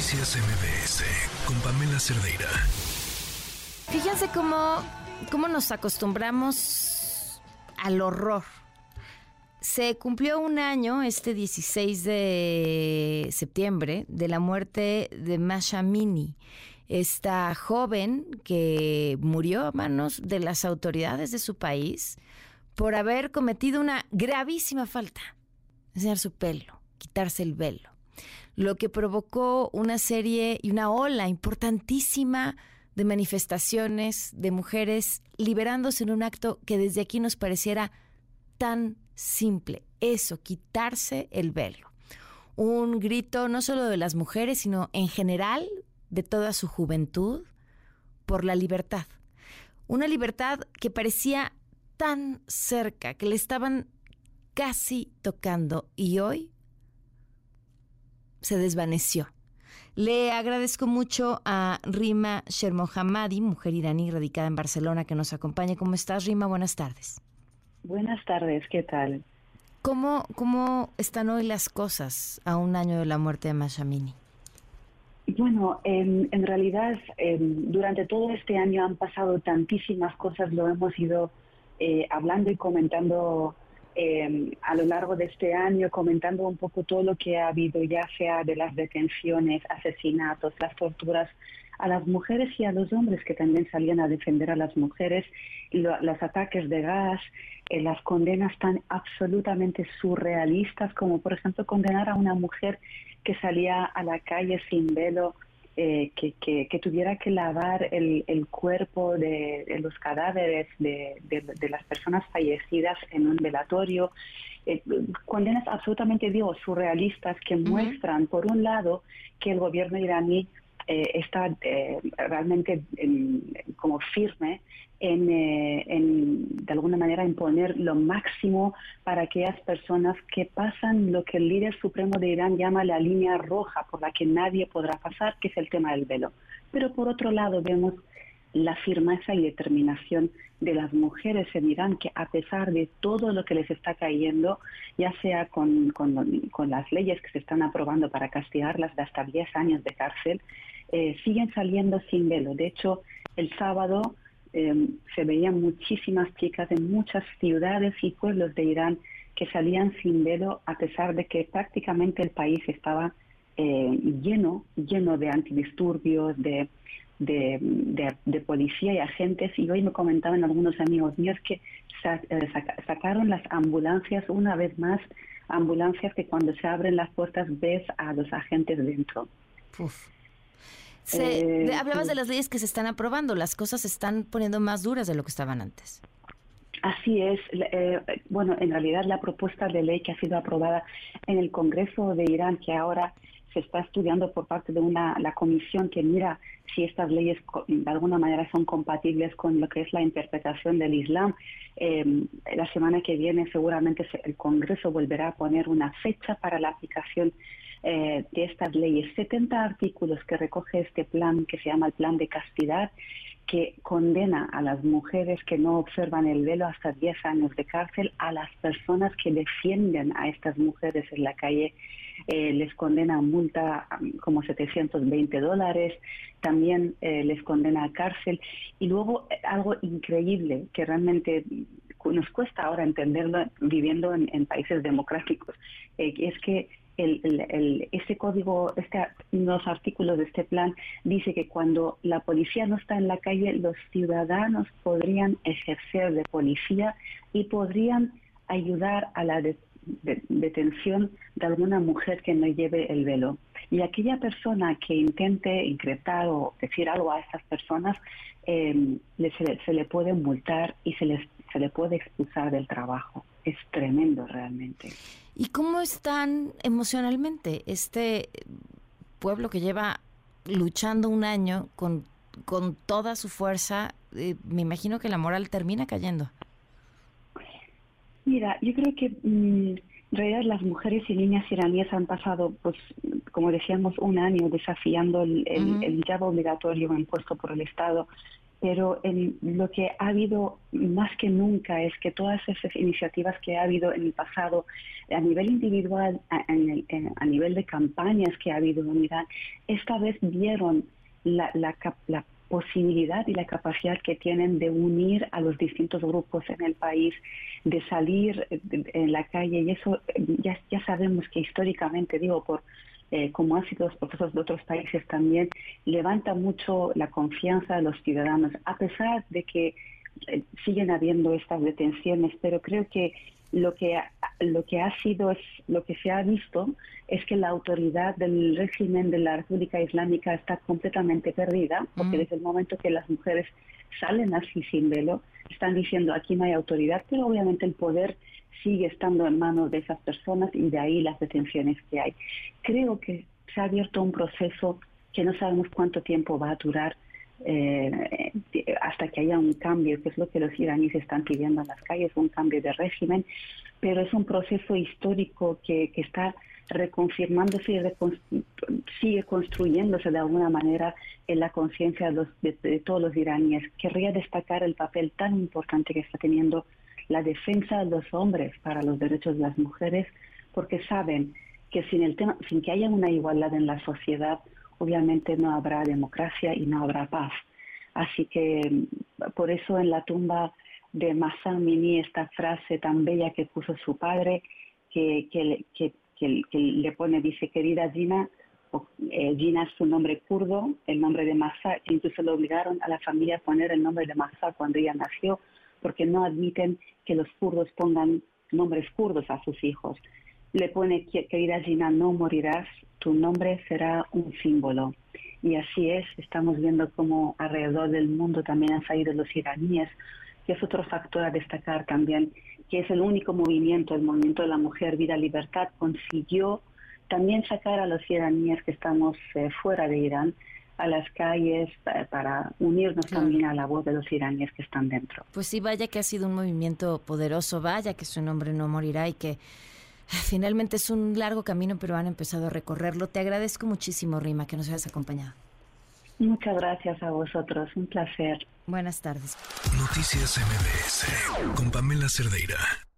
Noticias MBS con Pamela Cerdeira. Fíjense cómo, cómo nos acostumbramos al horror. Se cumplió un año, este 16 de septiembre, de la muerte de Masha Mini, esta joven que murió a manos de las autoridades de su país por haber cometido una gravísima falta, enseñar su pelo, quitarse el velo, lo que provocó una serie y una ola importantísima de manifestaciones de mujeres liberándose en un acto que desde aquí nos pareciera tan simple, eso, quitarse el velo. Un grito no solo de las mujeres, sino en general de toda su juventud por la libertad. Una libertad que parecía tan cerca, que le estaban casi tocando y hoy se desvaneció. Le agradezco mucho a Rima Shermohamadi, mujer iraní radicada en Barcelona, que nos acompaña. ¿Cómo estás, Rima? Buenas tardes. Buenas tardes, ¿qué tal? ¿Cómo, cómo están hoy las cosas a un año de la muerte de Mashamini? Bueno, en, en realidad durante todo este año han pasado tantísimas cosas, lo hemos ido eh, hablando y comentando eh, a lo largo de este año comentando un poco todo lo que ha habido, ya sea de las detenciones, asesinatos, las torturas a las mujeres y a los hombres que también salían a defender a las mujeres, los ataques de gas, eh, las condenas tan absolutamente surrealistas como por ejemplo condenar a una mujer que salía a la calle sin velo eh, que, que, tuviera que lavar el, el cuerpo de, los cadáveres de, de, las personas fallecidas en un velatorio. Eh, condenas absolutamente, digo, surrealistas que muestran, por un lado, que el gobierno iraní eh, está eh, realmente como firme en, manera, imponer lo máximo para aquellas personas que pasan lo que el líder supremo de Irán llama la línea roja por la que nadie podrá pasar, que es el tema del velo. Pero por otro lado vemos la firmeza y determinación de las mujeres en Irán que a pesar de todo lo que les está cayendo, ya sea con, con las leyes que se están aprobando para castigarlas de hasta 10 años de cárcel, eh, siguen saliendo sin velo. De hecho, el sábado eh, se veían muchísimas chicas en muchas ciudades y pueblos de Irán que salían sin velo a pesar de que prácticamente el país estaba eh, lleno, lleno de antidisturbios, de, de, policía y agentes. Y hoy me comentaban algunos amigos míos que sacaron las ambulancias una vez más, ambulancias que cuando se abren las puertas ves a los agentes dentro. Se, eh, hablabas de las leyes que se están aprobando, las cosas se están poniendo más duras de lo que estaban antes. Así es. Eh, bueno, en realidad la propuesta de ley que ha sido aprobada en el Congreso de Irán, que ahora se está estudiando por parte de una la comisión que mira si estas leyes de alguna manera son compatibles con lo que es la interpretación del Islam. Eh, la semana que viene seguramente el Congreso volverá a poner una fecha para la aplicación eh, de estas leyes. 70 artículos que recoge este plan que se llama el Plan de Castidad que condena a las mujeres que no observan el velo hasta 10 años de cárcel, a las personas que defienden a estas mujeres en la calle eh, les condena a multa como 720 dólares, también eh, les condena a cárcel. Y luego algo increíble que realmente nos cuesta ahora entenderlo viviendo en, países democráticos, es que el, este código, este, los artículos de este plan dice que cuando la policía no está en la calle, los ciudadanos podrían ejercer de policía y podrían ayudar a la detención de alguna mujer que no lleve el velo. Y aquella persona que intente incretar o decir algo a estas personas, eh, se, le puede multar y se, les, se le puede expulsar del trabajo. Es tremendo realmente. ¿Y cómo están emocionalmente este pueblo que lleva luchando un año con, con toda su fuerza? Eh, me imagino que la moral termina cayendo. Mira, yo creo que mm, en realidad las mujeres y niñas iraníes han pasado, pues, como decíamos, un año desafiando el, el, obligatorio impuesto por el Estado pero en lo que ha habido más que nunca es que todas esas iniciativas que ha habido en el pasado, a nivel individual, a, nivel de campañas que ha habido en Irán, esta vez vieron la, posibilidad y la capacidad que tienen de unir a los distintos grupos en el país, de salir en la calle. Y eso ya, ya sabemos que históricamente, digo, por eh, como han sido los procesos de otros países también, levanta mucho la confianza de los ciudadanos, a pesar de que eh, siguen habiendo estas detenciones, pero creo que lo que lo que ha sido es lo que se ha visto es que la autoridad del régimen de la República Islámica está completamente perdida porque mm. desde el momento que las mujeres salen así sin velo están diciendo aquí no hay autoridad pero obviamente el poder sigue estando en manos de esas personas y de ahí las detenciones que hay creo que se ha abierto un proceso que no sabemos cuánto tiempo va a durar eh, hasta que haya un cambio, que es lo que los iraníes están pidiendo en las calles, un cambio de régimen, pero es un proceso histórico que, que está reconfirmándose y sigue construyéndose de alguna manera en la conciencia de, de, todos los iraníes. Querría destacar el papel tan importante que está teniendo la defensa de los hombres para los derechos de las mujeres, porque saben que sin, el tema, sin que haya una igualdad en la sociedad, obviamente no habrá democracia y no habrá paz. Así que mm, por eso en la tumba de Massa Mini esta frase tan bella que puso su padre, que, que, le pone, dice, querida Gina, eh, Gina es su nombre kurdo, el nombre de Massa, incluso le obligaron a la familia a poner el nombre de Massa cuando ella nació, porque no admiten que los kurdos pongan nombres kurdos a sus hijos le pone, querida Gina, no morirás, tu nombre será un símbolo. Y así es, estamos viendo cómo alrededor del mundo también han salido los iraníes, que es otro factor a destacar también, que es el único movimiento, el movimiento de la mujer, vida, libertad, consiguió también sacar a los iraníes que estamos eh, fuera de Irán a las calles para, unirnos también a la voz de los iraníes que están dentro. Pues sí, vaya que ha sido un movimiento poderoso, vaya que su nombre no morirá y que Finalmente es un largo camino, pero han empezado a recorrerlo. Te agradezco muchísimo, Rima, que nos hayas acompañado. Muchas gracias a vosotros, un placer. Buenas tardes. Noticias MBS con Pamela Cerdeira.